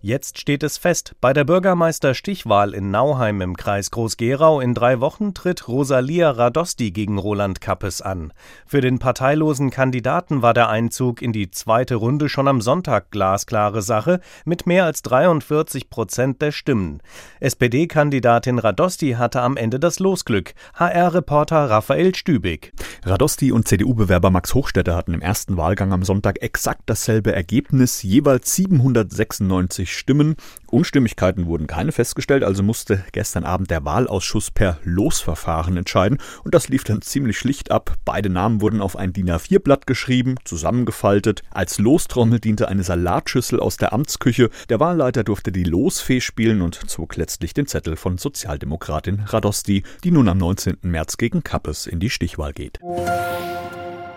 Jetzt steht es fest, bei der Bürgermeister-Stichwahl in Nauheim im Kreis Groß-Gerau in drei Wochen tritt Rosalia Radosti gegen Roland Kappes an. Für den parteilosen Kandidaten war der Einzug in die zweite Runde schon am Sonntag glasklare Sache mit mehr als 43 Prozent der Stimmen. SPD-Kandidatin Radosti hatte am Ende das Losglück. HR-Reporter Raphael Stübig. Radosti und CDU-Bewerber Max Hochstetter hatten im ersten Wahlgang am Sonntag exakt dasselbe Ergebnis, jeweils 796 Stimmen. Unstimmigkeiten wurden keine festgestellt, also musste gestern Abend der Wahlausschuss per Losverfahren entscheiden und das lief dann ziemlich schlicht ab. Beide Namen wurden auf ein DIN A4-Blatt geschrieben, zusammengefaltet. Als Lostrommel diente eine Salatschüssel aus der Amtsküche. Der Wahlleiter durfte die Losfee spielen und zog letztlich den Zettel von Sozialdemokratin Radosti, die nun am 19. März gegen Kappes in die Stichwahl geht.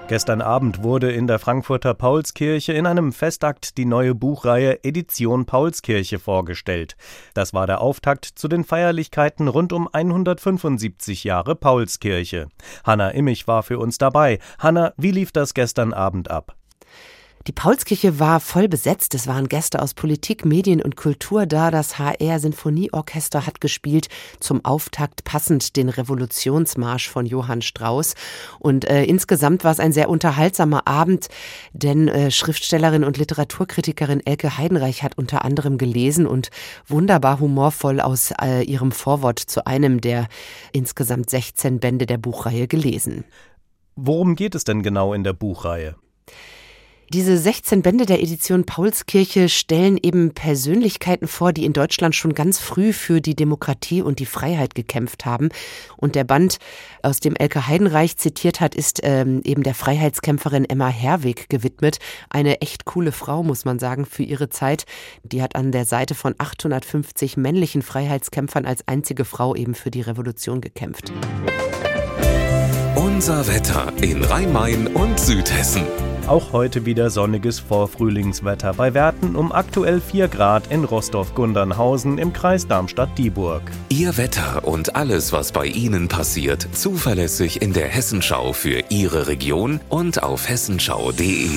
Gestern Abend wurde in der Frankfurter Paulskirche in einem Festakt die neue Buchreihe Edition Paulskirche vorgestellt. Das war der Auftakt zu den Feierlichkeiten rund um 175 Jahre Paulskirche. Hanna Immich war für uns dabei. Hanna, wie lief das gestern Abend ab? Die Paulskirche war voll besetzt. Es waren Gäste aus Politik, Medien und Kultur da. Das HR Sinfonieorchester hat gespielt. Zum Auftakt passend den Revolutionsmarsch von Johann Strauss. Und äh, insgesamt war es ein sehr unterhaltsamer Abend, denn äh, Schriftstellerin und Literaturkritikerin Elke Heidenreich hat unter anderem gelesen und wunderbar humorvoll aus äh, ihrem Vorwort zu einem der insgesamt 16 Bände der Buchreihe gelesen. Worum geht es denn genau in der Buchreihe? Diese 16 Bände der Edition Paulskirche stellen eben Persönlichkeiten vor, die in Deutschland schon ganz früh für die Demokratie und die Freiheit gekämpft haben. Und der Band, aus dem Elke Heidenreich zitiert hat, ist ähm, eben der Freiheitskämpferin Emma Herweg gewidmet. Eine echt coole Frau, muss man sagen, für ihre Zeit. Die hat an der Seite von 850 männlichen Freiheitskämpfern als einzige Frau eben für die Revolution gekämpft. Unser Wetter in Rhein-Main und Südhessen. Auch heute wieder sonniges Vorfrühlingswetter bei Werten um aktuell 4 Grad in Rostorf-Gundernhausen im Kreis Darmstadt-Dieburg. Ihr Wetter und alles, was bei Ihnen passiert, zuverlässig in der Hessenschau für Ihre Region und auf hessenschau.de.